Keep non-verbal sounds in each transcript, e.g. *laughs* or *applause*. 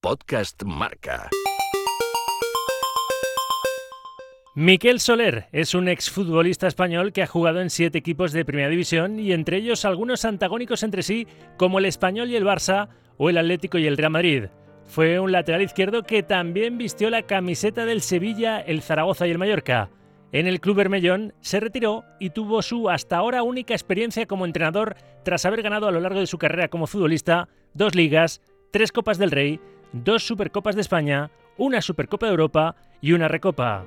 Podcast Marca. Miquel Soler es un exfutbolista español que ha jugado en siete equipos de Primera División y entre ellos algunos antagónicos entre sí, como el Español y el Barça o el Atlético y el Real Madrid. Fue un lateral izquierdo que también vistió la camiseta del Sevilla, el Zaragoza y el Mallorca. En el Club Bermellón se retiró y tuvo su hasta ahora única experiencia como entrenador tras haber ganado a lo largo de su carrera como futbolista dos ligas, tres Copas del Rey, dos Supercopas de España, una Supercopa de Europa y una Recopa.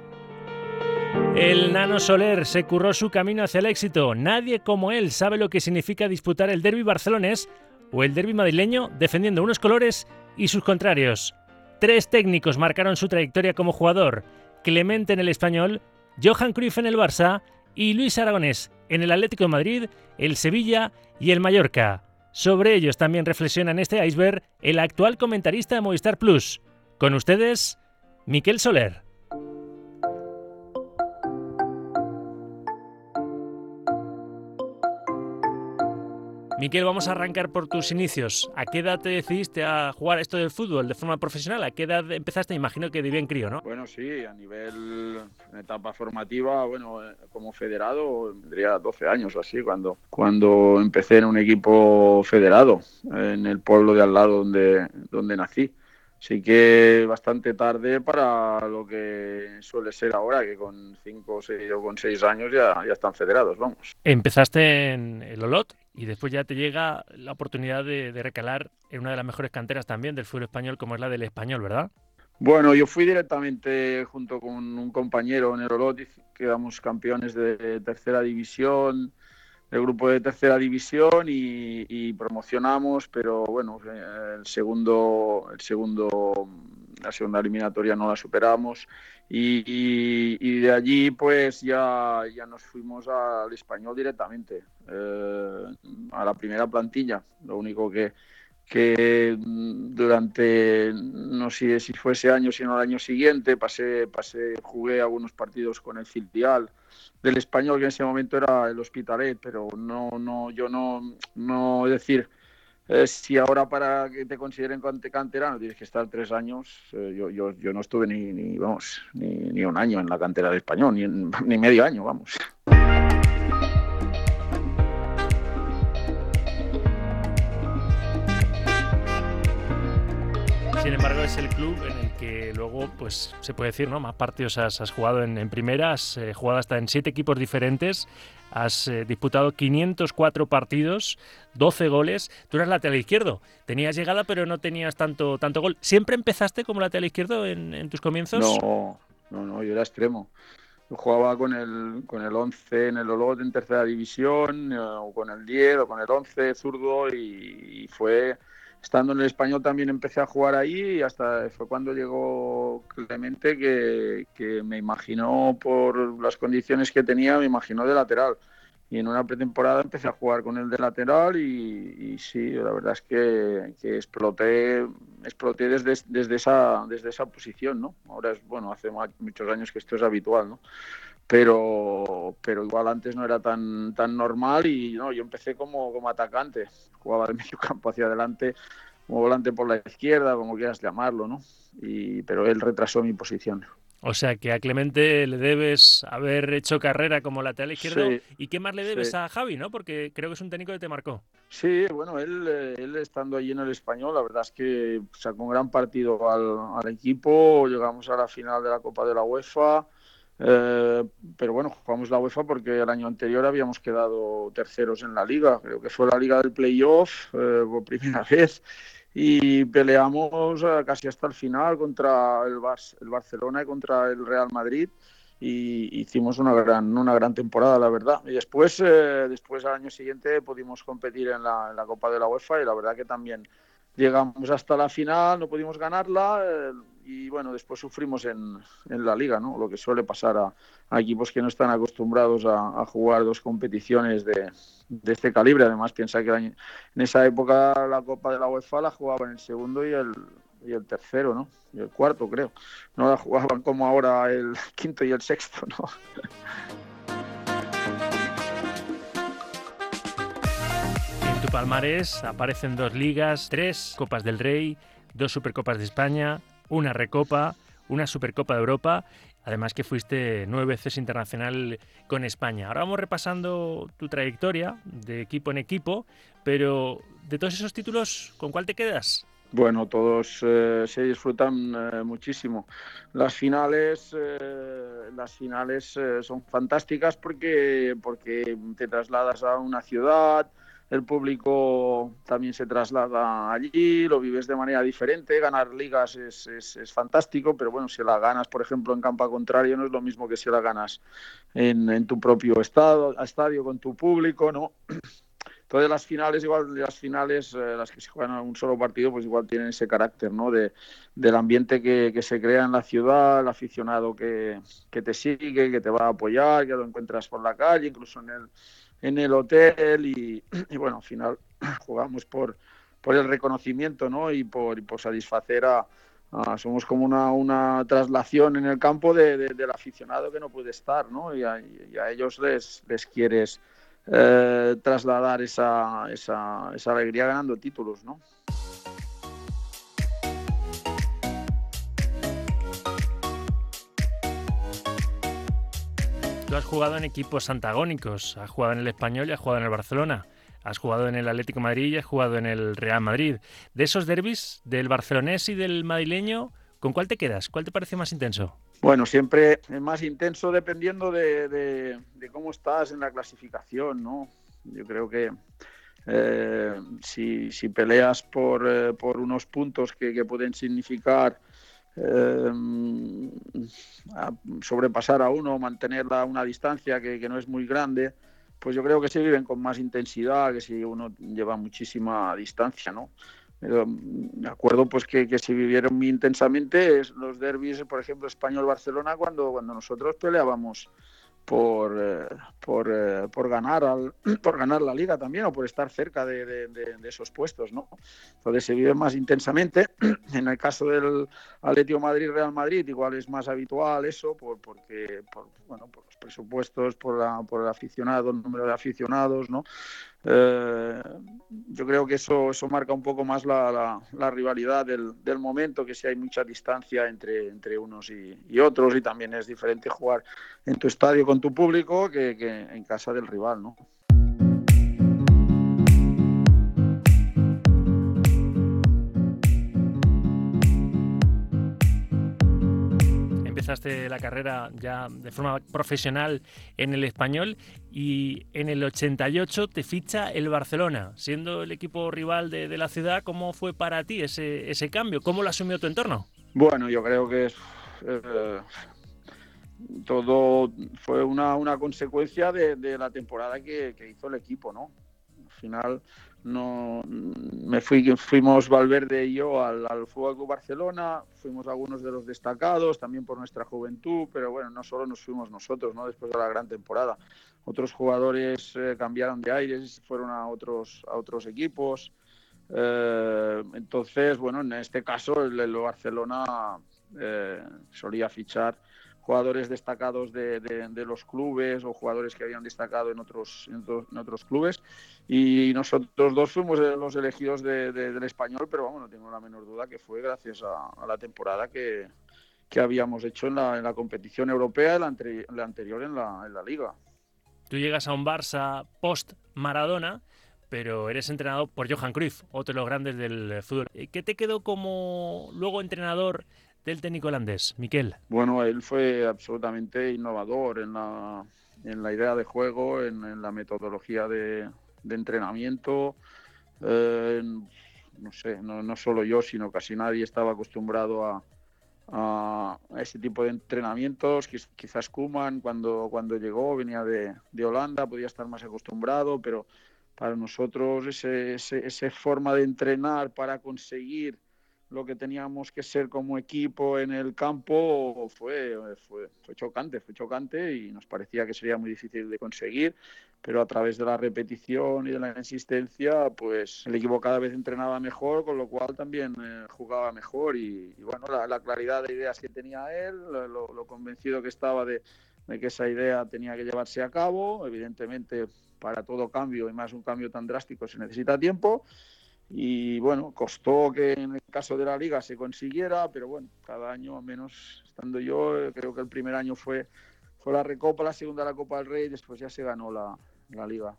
El Nano Soler se curró su camino hacia el éxito. Nadie como él sabe lo que significa disputar el derby barcelonés o el derby madrileño defendiendo unos colores y sus contrarios. Tres técnicos marcaron su trayectoria como jugador: Clemente en el Español, Johan Cruyff en el Barça y Luis Aragonés en el Atlético de Madrid, el Sevilla y el Mallorca. Sobre ellos también reflexiona en este iceberg el actual comentarista de Movistar Plus. Con ustedes, Miquel Soler. Miquel, vamos a arrancar por tus inicios. ¿A qué edad te decidiste a jugar esto del fútbol de forma profesional? ¿A qué edad empezaste? Imagino que de bien crío, ¿no? Bueno, sí, a nivel en etapa formativa, bueno, eh, como federado, tendría 12 años o así, cuando, cuando empecé en un equipo federado, en el pueblo de al lado donde, donde nací sí que bastante tarde para lo que suele ser ahora, que con 5 o 6 o con 6 años ya, ya están federados, vamos. Empezaste en el Olot y después ya te llega la oportunidad de, recalar en una de las mejores canteras también del fútbol español, como es la del español, ¿verdad? Bueno, yo fui directamente junto con un compañero el Olot, quedamos campeones de tercera división, el grupo de tercera división y, promocionamos, pero bueno, el segundo, el segundo, la segunda eliminatoria no la superamos y, de allí pues ya, ya nos fuimos al español directamente, eh, a la primera plantilla. Lo único que, que durante, no sé si fue ese año, sino el año siguiente, pasé, pasé, jugué algunos partidos con el filial del español, que en ese momento era el Hospitalet, pero no, no, yo no, no, decir, eh, si ahora para que te consideren canterano tienes que estar tres años, eh, yo, yo, yo, no estuve ni, ni vamos, ni, ni, un año en la cantera del español, ni, *laughs* ni medio año, vamos. Sin embargo, es el club en el que luego, pues se puede decir, ¿no? Más partidos has, jugado en, primera, has eh, jugado hasta en siete equipos diferentes, has eh, disputado 504 partidos, 12 goles. Tú eras lateral izquierdo, tenías llegada, pero no tenías tanto, tanto gol. ¿Siempre empezaste como lateral izquierdo en, tus comienzos? No, no, no, yo era extremo. Yo jugaba con el, con el 11 en el Olot en tercera división, eh, o con el 10, o con el 11 zurdo, y fue estando en el español también empecé a jugar ahí y hasta fue cuando llegó Clemente que, que, me imaginó por las condiciones que tenía, me imaginó de lateral. Y en una pretemporada empecé a jugar con él de lateral y, sí, la verdad es que, que, exploté, exploté desde, desde, esa, desde esa posición, ¿no? Ahora es, bueno, hace muchos años que esto es habitual, ¿no? Pero pero igual antes no era tan tan normal y no yo empecé como, como atacante jugaba de *laughs* medio campo hacia adelante como volante por la izquierda como quieras llamarlo no y pero él retrasó mi posición o sea que a Clemente le debes haber hecho carrera como lateral izquierdo. ¿Y qué más le debes a Javi, no? Porque creo que es un técnico que te marcó. Sí, bueno, él, eh, él estando allí en el español, la verdad es que sacó un gran partido al, al equipo. Llegamos a la final de la Copa de la UEFA. Eh, pero bueno, jugamos la UEFA porque el año anterior habíamos quedado terceros en la liga, creo que fue la liga del playoff eh, por primera *laughs* vez. Y peleamos eh, casi hasta el final contra el, el Barcelona y contra el Real Madrid. Y hicimos una gran una gran temporada la verdad. Y después después al año siguiente pudimos competir en la, en la Copa de la UEFA y la verdad que también llegamos hasta la final, no pudimos ganarla eh, y bueno, después sufrimos en, en, la liga, ¿no? Lo que suele pasar a, equipos que no están acostumbrados a, jugar dos competiciones de, de, este calibre. Además, piensa que en esa época la Copa de la UEFA la jugaban el segundo y el, y el tercero, ¿no? Y el cuarto, creo. No la jugaban como ahora el *laughs* quinto y el sexto, ¿no? palmarés aparecen dos ligas, tres Copas del Rey, dos Supercopas de España, una Recopa, una Supercopa de Europa, además que fuiste nueve veces internacional con España. Ahora vamos repasando tu trayectoria de equipo en equipo, pero de todos esos títulos, ¿con cuál te quedas? Bueno, todos eh, se disfrutan eh, muchísimo. Las finales, eh, las finales son fantásticas porque, porque te trasladas a una ciudad, el público también se traslada allí, lo vives de manera diferente, ganar ligas es, es, fantástico, pero bueno, si la ganas, por ejemplo, en campo contrario, no es lo mismo que si la ganas en, en tu propio estado, estadio con tu público, ¿no? *clears throat* Entonces las finales, igual las finales, eh, las que se juegan a un solo partido, pues igual tienen ese carácter, ¿no? De, del ambiente que, que, se crea en la ciudad, el aficionado que, que, te sigue, que te va a apoyar, que lo encuentras por la calle, incluso en el, en el hotel y, bueno, al final *clears throat* jugamos por, por el reconocimiento ¿no? y, por, por satisfacer a, somos como una, una, traslación en el campo de, del aficionado que no puede estar ¿no? Y, a, ellos les, les quieres eh, trasladar esa, esa, esa alegría ganando títulos. ¿no? Tú has jugado en equipos antagónicos, has jugado en el Español y has jugado en el Barcelona. Has jugado en el Atlético Madrid y has jugado en el Real Madrid. De esos derbis, del barcelonés y del madrileño, ¿con cuál te quedas? ¿Cuál te parece más intenso? Bueno, siempre es más intenso dependiendo de, cómo estás en la clasificación, ¿no? Yo creo que eh, si, peleas eh, por unos puntos que pueden significar eh, sobrepasar a uno, mantener una distancia que, no es muy grande, pues yo creo que se viven con más intensidad que si uno lleva muchísima distancia, ¿no? me acuerdo pues que, que se vivieron muy intensamente los derbis, por ejemplo, Español-Barcelona, cuando, cuando nosotros peleábamos por, eh, por, eh, por, ganar al, *clears throat* por ganar la liga también o por estar cerca de, esos puestos, ¿no? Entonces se vive más intensamente. *clears throat* En el caso del Atlético Madrid-Real Madrid igual es más habitual eso por, porque por, bueno, por los presupuestos, por, la, por el aficionado, el número de aficionados, ¿no? Eh, yo creo que eso, eso marca un poco más la, rivalidad del, del, momento, que si hay mucha distancia entre, entre unos y, y, otros, y también es diferente jugar en tu estadio con tu público que, que en casa del rival, ¿no? empezaste la carrera ya de forma profesional en el español y en el 88 te ficha el Barcelona, siendo el equipo rival de, la ciudad. ¿Cómo fue para ti ese, ese, cambio? ¿Cómo lo asumió tu entorno? Bueno, yo creo que es, eh, todo fue una, una consecuencia de, la temporada que, hizo el equipo, ¿no? Al final no me fui fuimos Valverde y yo al, al Fútbol Club Barcelona fuimos algunos de los destacados también por nuestra juventud pero bueno no solo nos fuimos nosotros no después de la gran temporada. Otros jugadores eh, cambiaron de aires fueron a otros a otros equipos. Eh, entonces bueno en este caso el Barcelona eh, solía fichar jugadores destacados de, de, los clubes o jugadores que habían destacado en otros, en, otros clubes. Y nosotros dos fuimos los elegidos del español, pero vamos, no tengo la menor duda que fue gracias a, la temporada que, que, habíamos hecho en la, en la competición europea, la, la anterior en la, en la liga. Tú llegas a un Barça post-Maradona pero eres entrenado por Johan Cruyff, otro de los grandes del fútbol. ¿Qué te quedó como luego entrenador del técnico holandés, Miquel? Bueno, él fue absolutamente innovador en la, en la idea de juego, en, la metodología de, entrenamiento. Eh, no sé, no, solo yo, sino casi nadie estaba acostumbrado a, a ese tipo de entrenamientos. Quizás Kuman cuando, cuando llegó venía de, de, Holanda, podía estar más acostumbrado, pero para nosotros esa forma de entrenar para conseguir lo que teníamos que ser como equipo en el campo fue, fue, chocante, fue chocante y nos parecía que sería muy difícil de conseguir, pero a través de la repetición y de la insistencia, pues el equipo cada vez entrenaba mejor, con lo cual también eh, jugaba mejor y, bueno, la, claridad de ideas que tenía él, lo, convencido que estaba de, de que esa idea tenía que llevarse a cabo, evidentemente para todo cambio y más un cambio tan drástico se necesita tiempo y bueno, costó que en el caso de la liga se consiguiera, pero bueno, cada año, al menos estando yo, eh, creo que el primer año fue, fue la Recopa, la segunda la Copa del Rey, después ya se ganó la, la liga.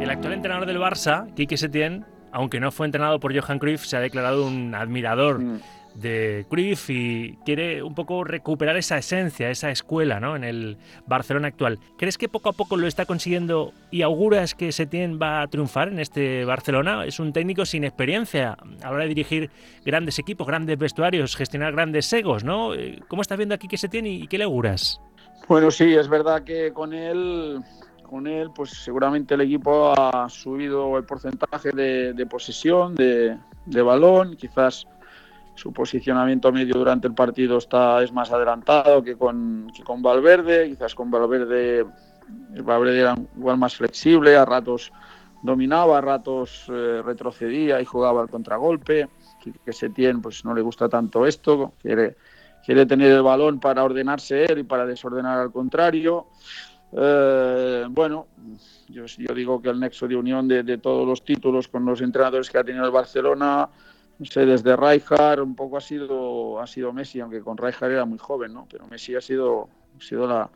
El actual entrenador del Barça, Quique Setién, aunque no fue entrenado por Johan Cruyff, se ha declarado un admirador mm de Cruyff y quiere un poco recuperar esa esencia, esa escuela ¿no? en el Barcelona actual. ¿Crees que poco a poco lo está consiguiendo y auguras que Setién va a triunfar en este Barcelona? Es un técnico sin experiencia a la hora de dirigir grandes equipos, grandes vestuarios, gestionar grandes egos, ¿no? ¿Cómo estás viendo aquí que Setién y qué le auguras? Bueno, sí, es verdad que con él con él, pues seguramente el equipo ha subido el porcentaje de, posesión, de, de, balón, quizás su posicionamiento medio durante el partido está es más adelantado que con, con Valverde, quizás con Valverde Valverde era igual más flexible, a ratos dominaba, a ratos eh, retrocedía y jugaba al contragolpe, que Setién pues no le gusta tanto esto, quiere, quiere tener el balón para ordenarse él y para desordenar al contrario. Eh, bueno, yo, yo, digo que el nexo de unión de, de, todos los títulos con los entrenadores que ha tenido el Barcelona no sé, desde Rijkaard un poco ha sido, ha sido Messi, aunque con Rijkaard era muy joven, ¿no? Pero Messi ha sido, ha sido la,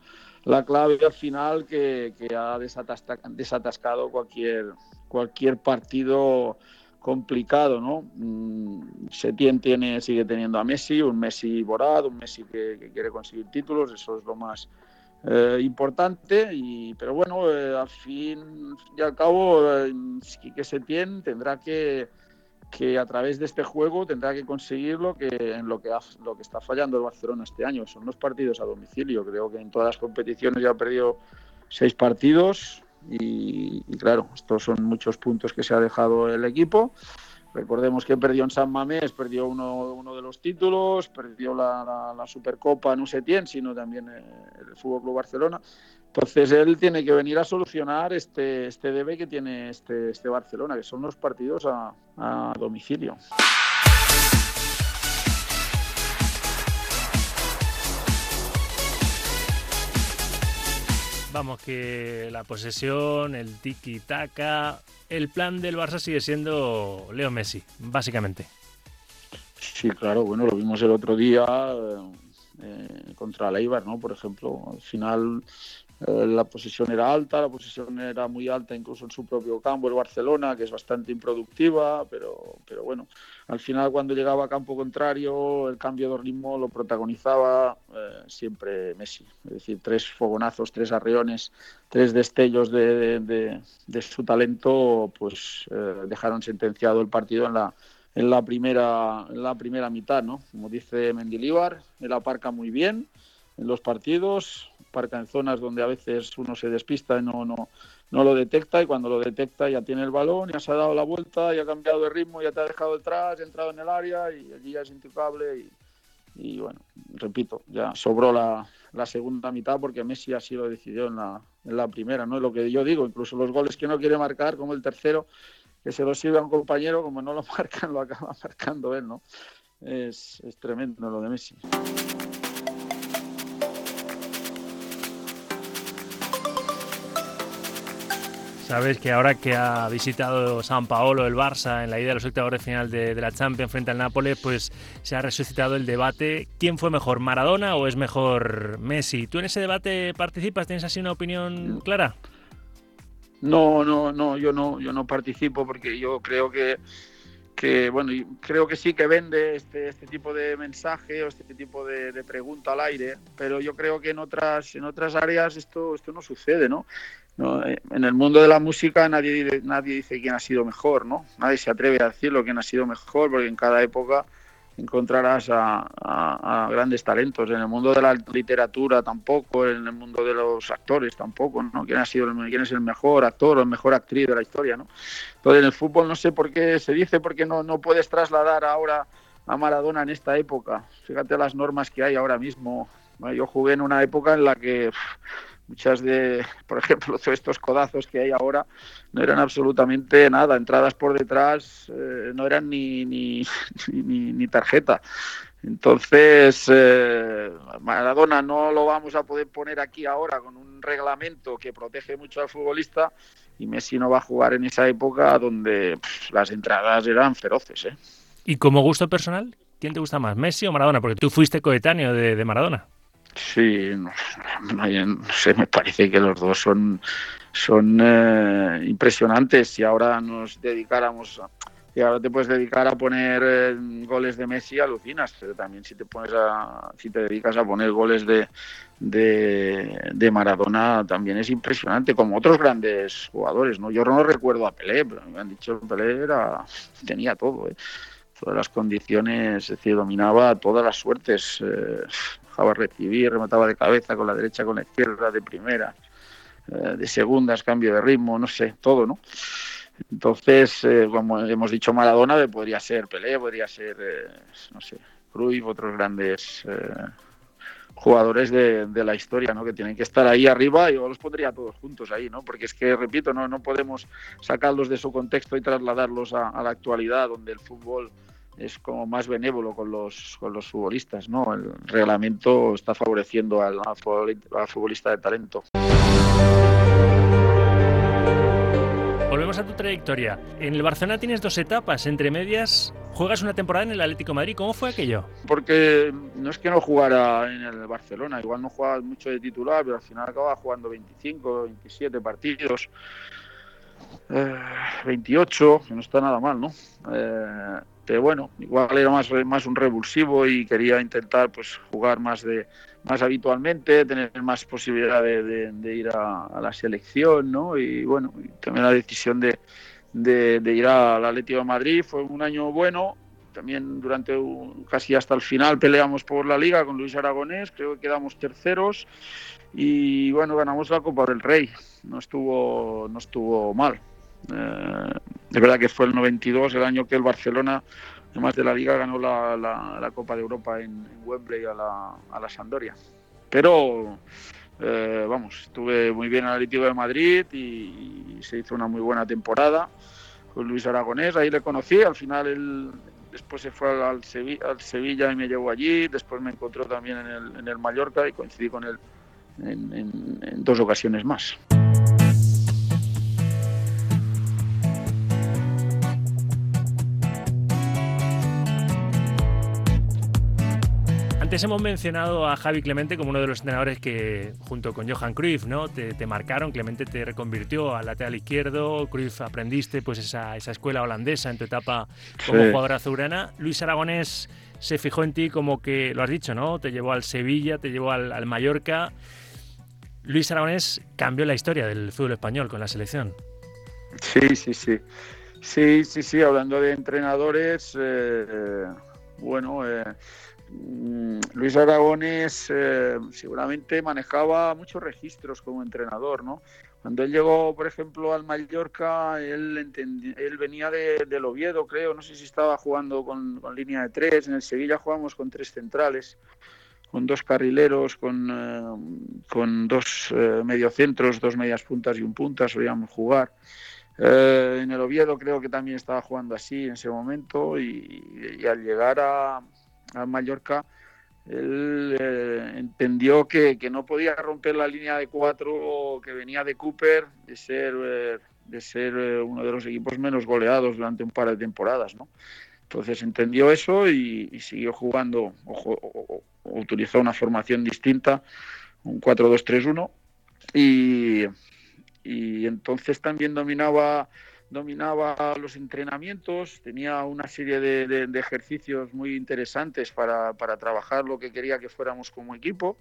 la clave al final que, que ha desatascado cualquier, cualquier partido complicado, ¿no? Mm, Setién tiene, sigue teniendo a Messi, un Messi borado, un Messi que, quiere conseguir títulos, eso es lo más eh, importante, y, pero bueno, eh, al fin y al cabo, eh, que Setién tendrá que que a través de este juego tendrá que conseguir lo que, en lo que, lo que está fallando el Barcelona este año. Son los partidos a domicilio. Creo que en todas las competiciones ya ha perdido seis partidos y, claro, estos son muchos puntos que se ha dejado el equipo. Recordemos que perdió en San Mamés, perdió uno, uno de los títulos, perdió la, la, Supercopa no sé quién, sino también eh, el Fútbol Club Barcelona. Entonces él tiene que venir a solucionar este, este debe que tiene este, este Barcelona, que son los partidos a, a domicilio. Vamos, que la posesión, el tiki-taka, el plan del Barça sigue siendo Leo Messi, básicamente. Sí, claro, bueno, lo vimos el otro día eh, contra el Eibar, ¿no? Por ejemplo, al final la posición era alta, la posición era muy alta incluso en su propio campo, el Barcelona, que es bastante improductiva, pero, pero bueno, al final cuando llegaba a campo contrario, el cambio de ritmo lo protagonizaba eh, siempre Messi. Es decir, tres fogonazos, tres arreones, tres destellos de, de, su talento, pues eh, dejaron sentenciado el partido en la, en la primera en la primera mitad, ¿no? Como dice Mendilibar, él aparca muy bien en los partidos, parca en zonas donde a veces uno se despista y no, no, no lo detecta y cuando lo detecta ya tiene el balón, ya se ha dado la vuelta, ya ha cambiado de ritmo, ya te ha dejado detrás, ha entrado en el área y allí ya es intocable y, bueno, repito, ya sobró la, la, segunda mitad porque Messi así lo decidió en la, en la primera, ¿no? Es lo que yo digo, incluso los goles que no quiere marcar, como el tercero, que se lo sirve a un compañero, como no lo *laughs* marcan, lo acaba marcando él, ¿no? Es, es tremendo lo de Messi. Sabes que ahora que ha visitado San Paolo el Barça en la ida de los octavos de final de, la Champions frente al Nápoles, pues se ha resucitado el debate ¿quién fue mejor, Maradona o es mejor Messi? ¿Tú en ese debate participas? ¿Tienes así una opinión clara? No, no, no, yo no, yo no participo porque yo creo que que bueno, creo que sí que vende este, este tipo de mensaje o este tipo de, de, pregunta al aire, pero yo creo que en otras, en otras áreas esto, esto no sucede, ¿no? Eh, en el mundo de la música nadie, nadie dice quién ha sido mejor, ¿no? Nadie se atreve a decirlo quién ha sido mejor, porque en cada época encontrarás a, grandes talentos. En el mundo de la literatura tampoco, en el mundo de los actores tampoco, ¿no? ¿Quién, ha sido, quién es el mejor actor o la mejor actriz de la historia, ¿no? Entonces en el fútbol no sé por qué se dice, porque no, no puedes trasladar ahora a Maradona en esta época. Fíjate las normas que hay ahora mismo. Yo jugué en una época en la que muchas de, *laughs* por ejemplo, todos estos codazos que hay ahora no eran absolutamente nada, entradas por detrás eh, no eran ni, *laughs* ni, ni, tarjeta. Entonces, eh, Maradona no lo vamos a poder poner aquí ahora con un reglamento que protege mucho al futbolista y Messi no va a jugar en esa época donde las entradas eran feroces. ¿eh? ¿Y como gusto personal, quién te gusta más, Messi o Maradona? Porque tú fuiste coetáneo de, Maradona. Sí, no, sé, me parece que los dos son, son eh, impresionantes. Si ahora nos dedicáramos y ahora te puedes dedicar a poner eh, goles de Messi, alucinas, pero también si te pones a, si te dedicas a poner goles de, de, Maradona, también es impresionante, como otros grandes jugadores, ¿no? Yo no recuerdo a Pelé, pero me han dicho Pelé era, tenía todo, ¿eh? Todas las condiciones, es decir, dominaba todas las suertes, eh, dejaba recibir, remataba de cabeza con la derecha, con la izquierda, de primera, eh, de segundas, cambio de ritmo, no sé, todo, ¿no? Entonces, eh, como hemos dicho, Maradona podría ser Pelé, podría ser, eh, no sé, Cruyff, otros grandes eh, jugadores de, la historia, ¿no? Que tienen que estar ahí arriba y yo los pondría todos juntos ahí, ¿no? Porque es que, repito, no, no podemos sacarlos de su contexto y trasladarlos a, la actualidad, donde el fútbol es como más benévolo con los, con los futbolistas, ¿no? El reglamento está favoreciendo al futbolista de talento. Volvemos a tu trayectoria. En el Barcelona tienes dos etapas, entre medias juegas una temporada en el Atlético Madrid. ¿Cómo fue aquello? Porque no es que no jugara en el Barcelona, igual no jugaba mucho de titular, pero al final acababa jugando 25, 27 partidos. 28, eh, que no está nada mal, ¿no? Eh, bueno, igual era más, un revulsivo y quería intentar pues jugar más de más habitualmente, tener más posibilidad de, ir a, la selección, ¿no? Y bueno, también la decisión de, ir al Atlético de Madrid fue un año bueno. También durante casi hasta el final peleamos por la liga con Luis Aragonés, creo que quedamos terceros y bueno, ganamos la Copa del Rey. No estuvo, no estuvo mal. Eh, es verdad que fue el 92, el año que el Barcelona además de la liga, ganó la, Copa de Europa en, Wembley a la, a la Sampdoria. Pero, eh, vamos, estuve muy bien en el Atlético de Madrid y, se hizo una muy buena temporada con Luis Aragonés. Ahí le conocí, al final él después se fue al, Sevilla, y me llevó allí. Después me encontró también en el, en el Mallorca y coincidí con él en dos ocasiones más. Antes hemos mencionado a Javi Clemente como uno de los entrenadores que, junto con Johan Cruyff, ¿no? te, marcaron. Clemente te reconvirtió al lateral izquierdo. Cruyff aprendiste pues, esa, escuela holandesa en tu etapa como jugador azulgrana. Luis Aragonés se fijó en ti como que, lo has dicho, ¿no? Te llevó al Sevilla, te llevó al, Mallorca. Luis Aragonés cambió la historia del fútbol español con la selección. Sí, sí, sí. Sí, sí, sí. Hablando de entrenadores, eh, bueno. Eh, Luis Aragones eh, seguramente manejaba muchos registros como entrenador, ¿no? Cuando él llegó, por ejemplo, al Mallorca, él, él venía de, del Oviedo, creo, no sé si estaba jugando con, línea de tres, en el Sevilla jugamos con tres centrales, con dos carrileros, con, eh, dos eh, mediocentros, dos medias puntas y un punta, solíamos jugar. en el Oviedo creo que también estaba jugando así en ese momento y al llegar a, a Mallorca, él eh, entendió que, no podía romper la línea de cuatro que venía de Cooper, de ser, eh, de ser eh, uno de los equipos menos goleados durante un par de temporadas. ¿no? Entonces entendió eso y, siguió jugando, o, utilizó una formación distinta, un 4-2-3-1, y, y entonces también dominaba dominaba los entrenamientos, tenía una serie de, ejercicios muy interesantes para, trabajar lo que quería que fuéramos como equipo.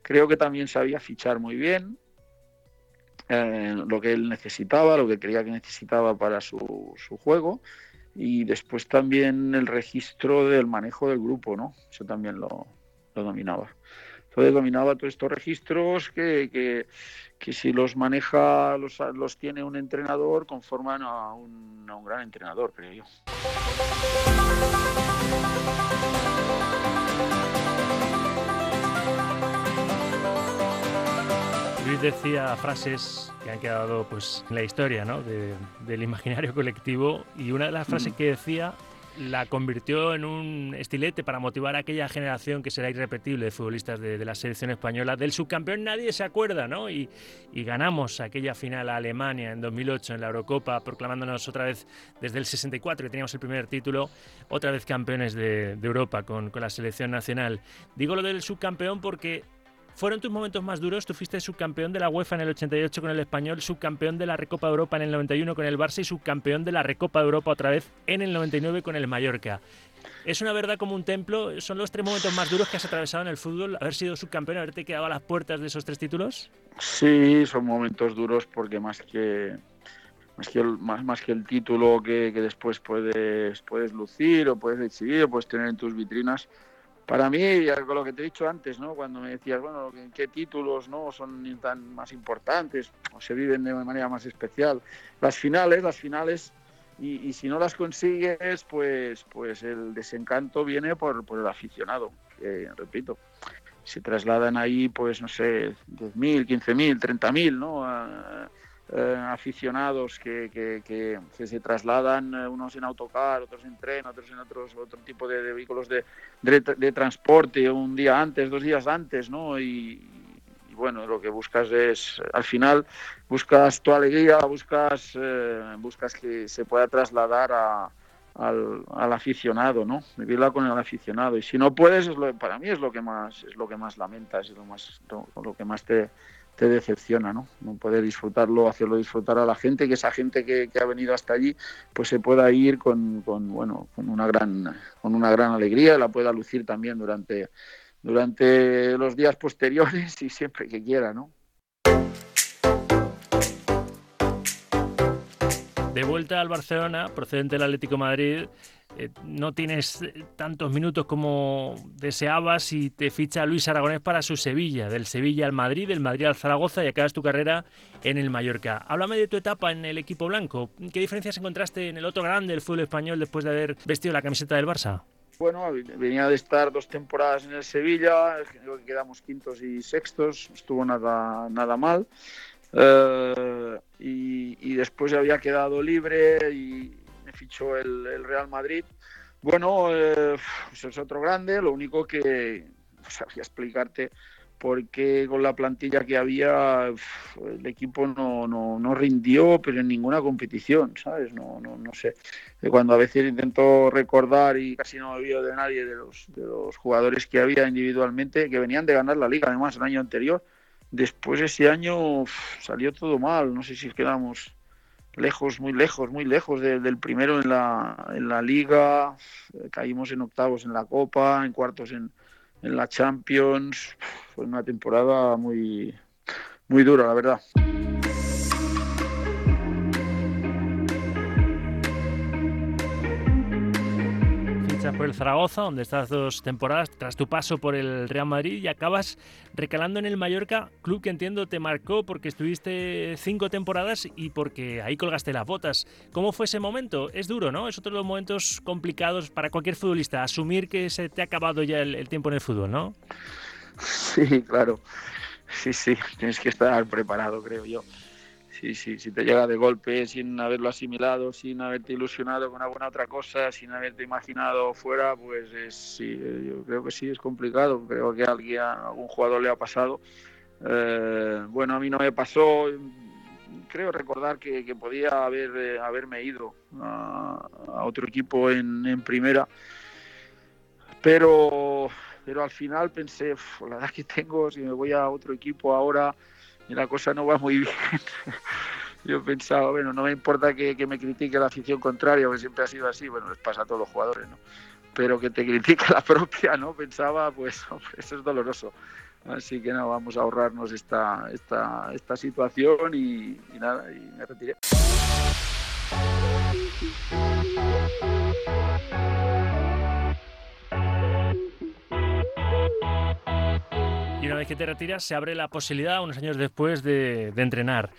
Creo que también sabía fichar muy bien eh, lo que él necesitaba, lo que creía que necesitaba para su, juego y después también el registro del manejo del grupo, ¿no? Eso también lo, dominaba. Entonces dominaba todos estos registros que, que si los maneja, los, los tiene un entrenador, conforman a un, a un gran entrenador, creo yo. Luis decía frases que han quedado pues, en la historia ¿no? del imaginario colectivo y una de las frases mm. que decía la convirtió en un estilete para motivar a aquella generación que será irrepetible de futbolistas de, la selección española. Del subcampeón nadie se acuerda, ¿no? Y, ganamos aquella final a Alemania en 2008 en la Eurocopa, proclamándonos otra vez desde el 64, que teníamos el primer título, otra vez campeones de, Europa con, con la selección nacional. Digo lo del subcampeón porque ¿Fueron tus momentos más duros? Tú fuiste subcampeón de la UEFA en el 88 con el Español, subcampeón de la Recopa Europa en el 91 con el Barça y subcampeón de la Recopa Europa otra vez en el 99 con el Mallorca. ¿Es una verdad como un templo? ¿Son los tres momentos más duros que has atravesado en el fútbol? ¿Haber sido subcampeón, haberte quedado a las puertas de esos tres títulos? Sí, son momentos duros porque más que más que el, título que, que después puedes, puedes lucir o puedes exhibir o puedes tener en tus vitrinas, para mí, con lo que te he dicho antes, ¿no? cuando me decías, bueno, ¿qué títulos no son tan más importantes o se viven de manera más especial? Las finales, las finales, y, si no las consigues, pues, pues el desencanto viene por, por el aficionado, que, repito, se trasladan ahí, pues no sé, 10.000, 15.000, 30.000, ¿no? Eh, aficionados que, que, se trasladan eh, unos en autocar, otros en tren, otros en otros otro tipo de, vehículos de, de, transporte un día antes, dos días antes, ¿no? Y, bueno, lo que buscas es, al final, buscas tu alegría, buscas, eh, buscas que se pueda trasladar al, al, aficionado, ¿no? Vivirla con el aficionado. Y si no puedes, es lo, para mí es lo que más, es lo que más lamentas, es lo más, lo que más te, te decepciona, ¿no? No poder disfrutarlo, hacerlo disfrutar a la gente, que esa gente que, ha venido hasta allí, pues se pueda ir con, bueno, con una gran, con una gran alegría, la pueda lucir también durante, durante los días posteriores *laughs* y siempre que quiera, ¿no? De vuelta al Barcelona, procedente del Atlético Madrid, eh, no tienes eh, tantos minutos como deseabas y te ficha Luis Aragonés para su Sevilla, del Sevilla al Madrid, del Madrid al Zaragoza y acabas tu carrera en el Mallorca. Háblame de tu etapa en el equipo blanco. ¿Qué diferencias encontraste en el otro grande del fútbol español después de haber vestido la camiseta del Barça? Bueno, venía de estar dos temporadas en el Sevilla, quedamos quintos y sextos, estuvo nada, nada mal. Eh, y, y después había quedado libre y, fichó el, Real Madrid. Bueno, eh, pues es otro grande, lo único que no sabía explicarte porque con la plantilla que había el equipo no, no, no, rindió, pero en ninguna competición, ¿sabes? No, no, no sé. Cuando a veces intento recordar y casi no me de nadie de los, de los jugadores que había individualmente, que venían de ganar la liga, además, el año anterior. Después ese año salió todo mal, no sé si quedamos lejos, muy lejos, muy lejos del primero en la, en la liga, caímos en octavos en la Copa, en cuartos en, en la Champions, fue una temporada muy, muy dura, la verdad. Por el Zaragoza, donde estás dos temporadas, tras tu paso por el Real Madrid y acabas recalando en el Mallorca, club que entiendo te marcó porque estuviste cinco temporadas y porque ahí colgaste las botas. ¿Cómo fue ese momento? Es duro, ¿no? Es otro de los momentos complicados para cualquier futbolista, asumir que se te ha acabado ya el, el tiempo en el fútbol, ¿no? *laughs* Sí, claro. Sí, sí, tienes que estar preparado, creo yo sí, sí, si te llega de golpe sin haberlo asimilado, sin haberte ilusionado con alguna otra cosa, sin haberte imaginado fuera, pues es, sí, yo creo que sí es complicado. Creo que a alguien, a algún jugador le ha pasado. Eh, bueno, a mí no me pasó. Creo recordar que, podía haber, eh, haberme ido a, otro equipo en, en, primera, pero, pero al final pensé, la edad que tengo, si me voy a otro equipo ahora, y la cosa no va muy *laughs* bien. Yo pensaba, bueno, no me importa que, me critique la afición contraria, porque siempre ha sido así, bueno, les pasa a todos los jugadores, ¿no? Pero que te critique la *laughs* propia, ¿no? Pensaba, pues, *laughs* eso es doloroso. Así que no, vamos a ahorrarnos esta, esta, esta situación y, y nada, y me retiré. Y una vez que te retiras, se abre la posibilidad, unos años después, de, entrenar.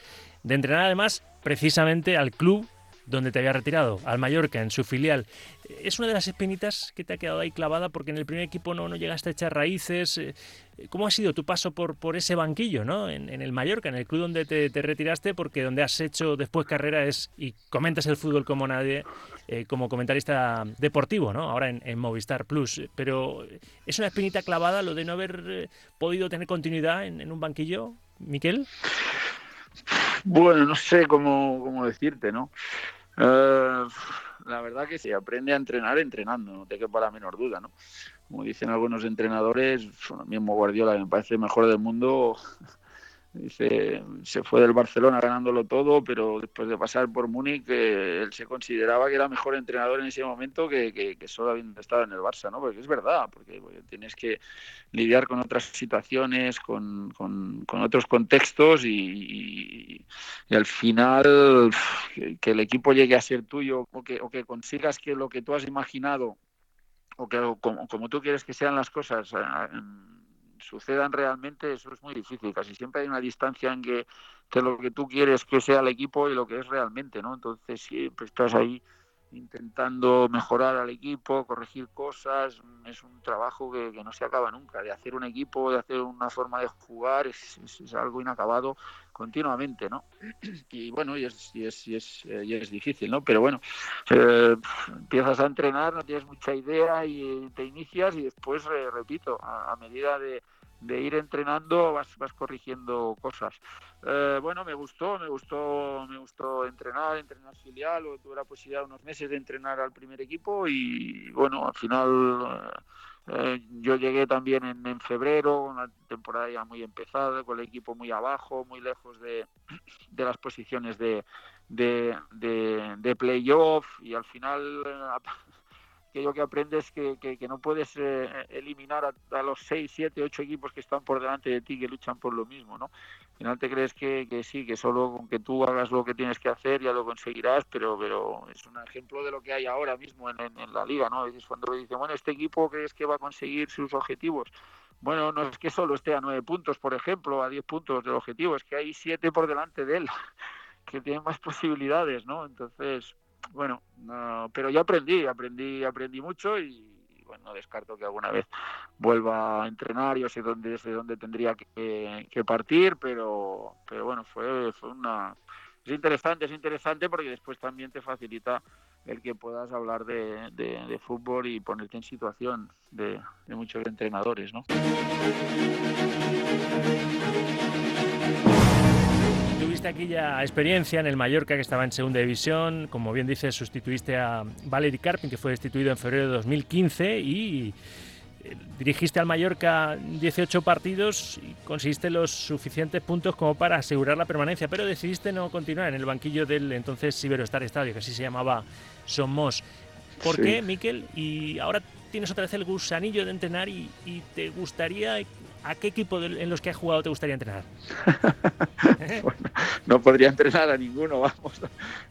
De entrenar además precisamente al club donde te había retirado, al Mallorca, en su filial. Es una de las espinitas que te ha quedado ahí clavada porque en el primer equipo no, no llegaste a echar raíces. Eh, ¿Cómo ha sido tu paso por, por ese banquillo, ¿no? En, el Mallorca, en el club donde te, retiraste, porque donde has hecho después carrera es, y comentas el fútbol como nadie, eh, como comentarista deportivo, ¿no? Ahora en, Movistar Plus. Pero ¿es una espinita clavada lo de no haber eh, podido tener continuidad en, en un banquillo, Miquel? Bueno, no sé cómo, cómo decirte, ¿no? Eh, la verdad que sí, aprende a entrenar entrenando, no te quepa la menor duda, ¿no? Como dicen algunos entrenadores, bueno, mismo Guardiola me parece el mejor del mundo, Dice, se fue del Barcelona ganándolo todo, pero después de pasar por Múnich, eh, él se consideraba que era mejor entrenador en ese momento que, que, solo habiendo estado en el Barça, ¿no? Porque es verdad, porque, tienes que lidiar con otras situaciones, con, con, otros contextos y, y, al final que, el equipo llegue a ser tuyo o que, o que consigas que lo que tú has imaginado o que como, como tú quieres que sean las cosas eh, sucedan realmente, eso es muy difícil. Casi siempre hay una distancia en que de lo que tú quieres que sea el equipo y lo que es realmente, ¿no? Entonces siempre estás ahí intentando mejorar al equipo, corregir cosas, es un trabajo que, no se acaba nunca, de hacer un equipo, de hacer una forma de jugar, es, algo inacabado continuamente, ¿no? *clears throat* Y bueno, y es, y es, y es, eh, y es difícil, ¿no? Pero bueno, eh, empiezas a entrenar, no tienes mucha idea y te inicias y después, eh, repito, a medida de de ir entrenando vas, vas corrigiendo cosas. Eh, bueno, me gustó, me gustó, me gustó entrenar, entrenar filial, tuve la posibilidad unos meses de entrenar al primer equipo y bueno, al final eh, yo llegué también en, febrero, una temporada ya muy empezada, con el equipo muy abajo, muy lejos de, de las posiciones de, de, de, de playoff y al final que que aprendes que, que, no puedes eh, eliminar a, los 6, 7, 8 equipos que están por delante de ti que luchan por lo mismo, ¿no? Al final te crees que, que, sí, que solo con que tú hagas lo que tienes que hacer ya lo conseguirás, pero, pero es un ejemplo de lo que hay ahora mismo en, en, la liga, ¿no? Es cuando dicen, bueno, este equipo crees que va a conseguir sus objetivos. Bueno, no es que solo esté a 9 puntos, por ejemplo, a 10 puntos del objetivo, es que hay 7 por delante de él *laughs* que tienen más posibilidades, ¿no? Entonces, bueno, pero yo aprendí, aprendí, aprendí mucho y bueno, no descarto que alguna vez vuelva a entrenar, yo sé dónde, desde dónde tendría que, partir, pero, pero bueno, fue, una... Es interesante, es interesante porque después también te facilita el que puedas hablar de, fútbol y ponerte en situación de muchos entrenadores, ¿no? Aquella experiencia en el Mallorca que estaba en segunda división. Como bien dices, sustituiste a Valery Carpin, que fue destituido en febrero de 2015 y eh, dirigiste al Mallorca 18 partidos y conseguiste los suficientes puntos como para asegurar la permanencia, pero decidiste no continuar en el banquillo del entonces Iberostar Estadio, que así se llamaba Somos. ¿Por qué, Miquel? Y ahora tienes otra vez el gusanillo de entrenar y, y te gustaría ¿A qué equipo en los que has jugado te gustaría entrenar? *laughs* no podría entrenar a ninguno, vamos.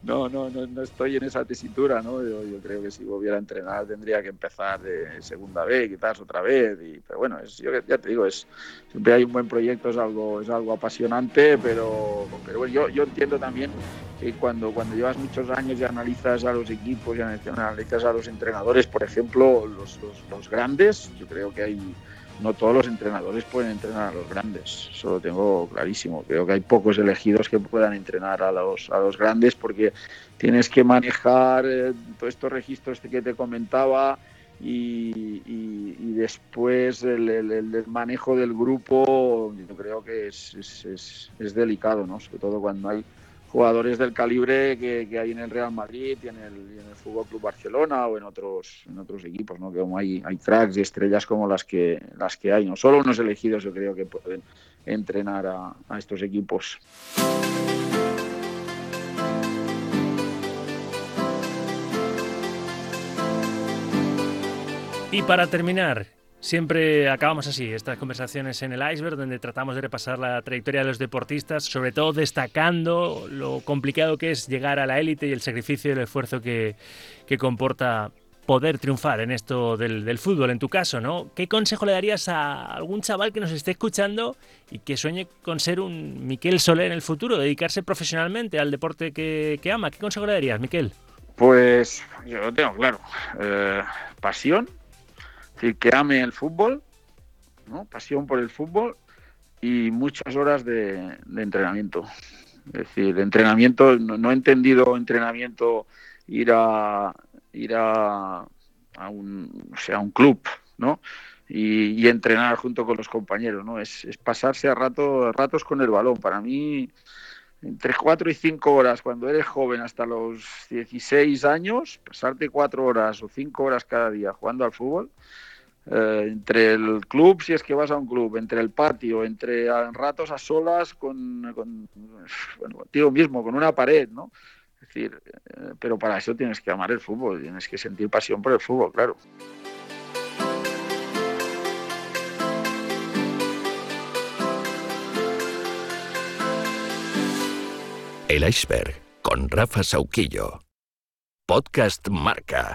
No, no, no, estoy en esa tesitura, ¿no? Yo, creo que si volviera a entrenar tendría que empezar de segunda vez, quizás otra vez. Y, pero bueno, es, yo ya te digo, es siempre hay un buen proyecto, es algo, es algo apasionante, pero, pero bueno, yo, yo entiendo también que cuando, cuando llevas muchos años y analizas a los equipos y analizas a los entrenadores, por ejemplo, los, los, los grandes, yo creo que hay no todos los entrenadores pueden entrenar a los grandes, eso lo tengo clarísimo. Creo que hay pocos elegidos que puedan entrenar a los, a los grandes porque tienes que manejar eh, todos estos registros que te comentaba y, después el, manejo del grupo, yo creo que es, es delicado, ¿no? sobre todo cuando hay jugadores del calibre que, hay en el Real Madrid y en el, el Fútbol Club Barcelona o en otros equipos, ¿no? Que como hay, hay cracks y estrellas como las que las que hay, no solo unos elegidos yo creo que pueden entrenar a estos equipos. Y para terminar, Siempre acabamos así, estas conversaciones en el iceberg, donde tratamos de repasar la trayectoria de los deportistas, sobre todo destacando lo complicado que es llegar a la élite y el sacrificio y el esfuerzo que, comporta poder triunfar en esto del, fútbol, en tu caso, ¿no? ¿Qué consejo le darías a algún chaval que nos esté escuchando y que sueñe con ser un Miquel Soler en el futuro, dedicarse profesionalmente al deporte que, ama? ¿Qué consejo le darías, Miquel? Pues yo lo tengo claro. Eh, pasión, decir, que ame el fútbol. Pasión por el fútbol y muchas horas de, entrenamiento. Es decir, entrenamiento, no, he entendido entrenamiento ir a ir a, un, o sea, un club, ¿no? Y, entrenar junto con los compañeros, ¿no? Es, pasarse a, rato, ratos con el balón. Para mí, entre cuatro y cinco horas, cuando eres joven, hasta los 16 años, pasarte cuatro horas o cinco horas cada día jugando al fútbol, eh, entre el club, si es que vas a un club, entre el patio, entre ratos a solas con, con bueno, contigo mismo, con una pared, ¿no? Es decir, eh, pero para eso tienes que amar el fútbol, tienes que sentir pasión por el fútbol, claro. El iceberg con Rafa Sauquillo. Podcast Marca.